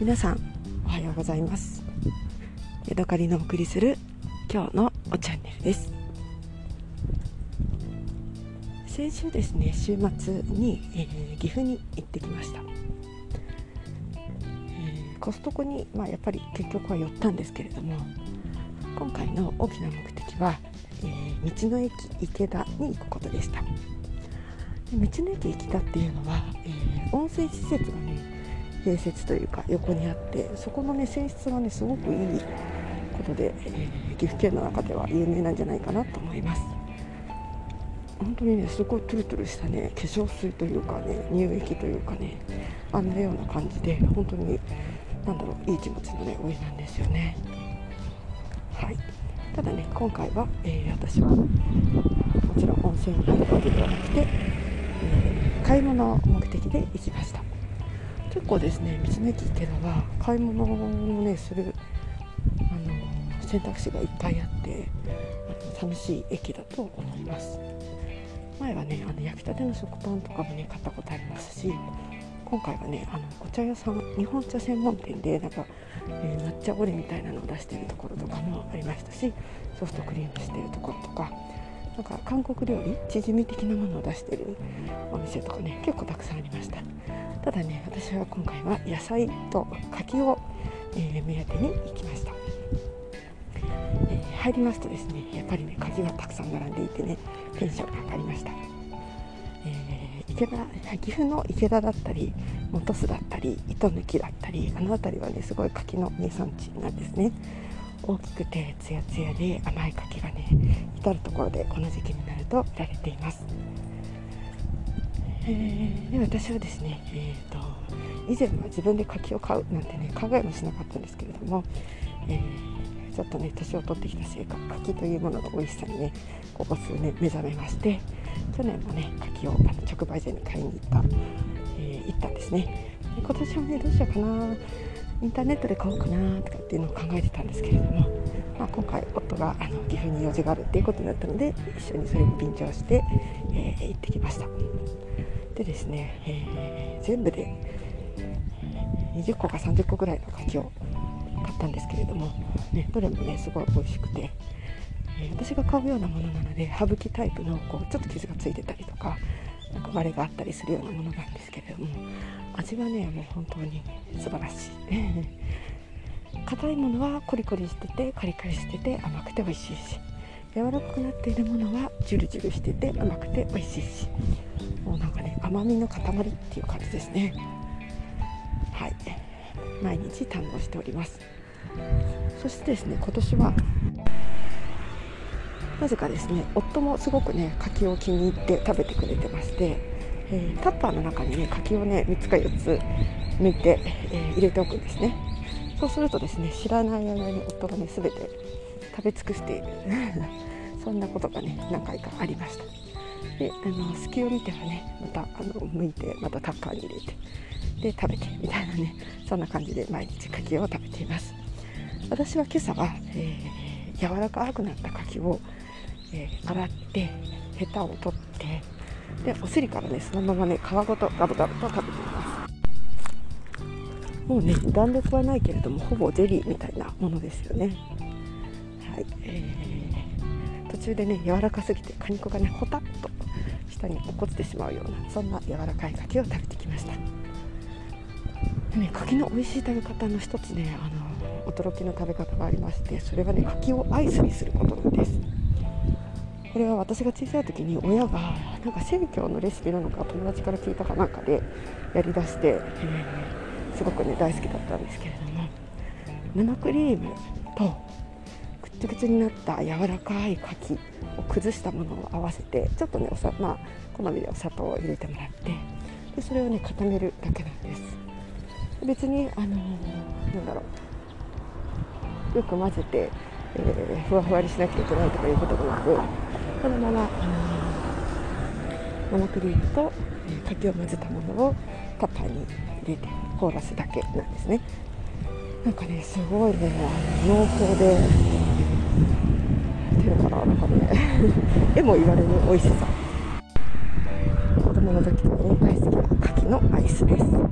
皆さんおはようございます。ヤドカリのお送りする今日のおチャンネルです。先週ですね週末に、えー、岐阜に行ってきました、えー、コストコに、まあ、やっぱり結局は寄ったんですけれども今回の大きな目的は、えー、道の駅池田に行くことでした。道の駅池田っていうのは、え温泉施設がね併設というか横にあってそこのね泉質がねすごくいいことで、え、岐阜県の中では有名なんじゃないかなと思います。本当にねすごいトゥルトゥルしたね化粧水というかね乳液というかねあんなような感じで本当に何だろういい気持ちのねお湯なんですよね。はい。ただね今回は、えー、私はもちろん温泉に入るわけではなくて、えー、買い物目的で行きました。結構ですね道の駅池田は買い物をねするあの選択肢がいっぱいあって楽しい駅だと思います。前はねあの焼きたての食パンとかもね買ったことありますし今回はねあのお茶屋さん日本茶専門店でなんか、えー、抹茶オレみたいなのを出してるところとかもありましたしソフトクリームしてるところとかなんか韓国料理チヂミ的なものを出してるお店とかね結構たくさんありました。ただね私は今回は野菜と柿を、えー、目当てに行きました、えー、入りますとですねやっぱりね柿がたくさん並んでいてねテンションが上がりました、えー、池田岐阜の池田だったり本巣だったり糸抜きだったりあの辺りはねすごい柿の名産地なんですね。大きくてツヤツヤで甘い柿がね至る所でこの時期になると見られています。えー、で私はですね、えーと、以前は自分で柿を買うなんてね考えもしなかったんですけれども、えー、ちょっとね年を取ってきたせいか柿というものの美味しさにねここ数年目覚めまして去年もね柿をあの直売所に買いに行った、えー、行ったんですね。で今年はねどうしようかな。インターネットで買おうかなとかっていうのを考えてたんですけれども、まあ、今回夫があの岐阜に用事があるっていうことになったので一緒にそれに便乗して、えー、行ってきました。でですね、えー、全部で20個か30個ぐらいの柿を買ったんですけれども、ね、どれもねすごい美味しくて、えー、私が買うようなものなので歯吹きタイプのこうちょっと傷がついてたりとかなんか割れがあったりするようなものなんですけれども味はねもう本当に素晴らしい硬いものはコリコリしててカリカリしてて甘くて美味しいし柔らかくなっているものはジュルジュルしてて甘くて美味しいしもうなんかね甘みの塊っていう感じですね。はい。毎日堪能しております。そしてですね今年はなぜかですね夫もすごくね柿を気に入って食べてくれてまして、えー、タッパーの中にね柿をね3つか4つ抜いて、えー、入れておくんですね。そうするとですね知らない間に夫がね全て食べ尽くしている。そんなことがね何回かありました。であの隙を見てはねまたあの剥いてまたタッパーに入れてで食べてみたいなねそんな感じで毎日柿を食べています。私は今朝は、えー、柔らかくなった柿を、えー、洗ってヘタを取ってでお尻からねそのままね皮ごとガブガブと食べています。もうね弾力はないけれどもほぼゼリーみたいなものですよね。はい、えー、途中でね柔らかすぎて果肉がねほたっと下に落っこちてしまうようなそんな柔らかい柿を食べてきました。でね、柿の美味しい食べ方の一つねあの驚きの食べ方がありましてそれはね柿をアイスにすることなんです。これは私が小さい時に親がなんか生協のレシピなのか友達から聞いたかなんかでやりだして、すごくね大好きだったんですけれども生クリームとくっつくつになった柔らかい柿を崩したものを合わせてちょっとねおさ、まあ、好みでお砂糖を入れてもらってでそれをね固めるだけなんです。別にあの、なんだろう。よく混ぜて、えー、ふわふわにしなきゃいけないとかいうこともなくこのまま、あのー、生クリームと、えー、柿を混ぜたものをタッパーに入れて凍らすだけなんですね。なんかねすごいね濃厚でていうのかななんかね。絵も言われる美味しさ。供の時からね大好きな柿ののアイスです。も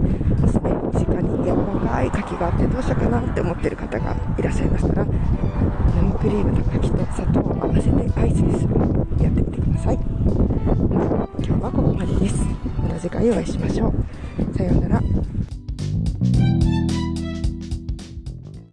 しね身近に柔らかい柿があってどうしようかなって思ってる方がいらっしゃいましたら生クリームと柿と砂糖を合わせてアイスにする。やってみてください、今日はここまでです。また次回お会いしましょう。さようなら。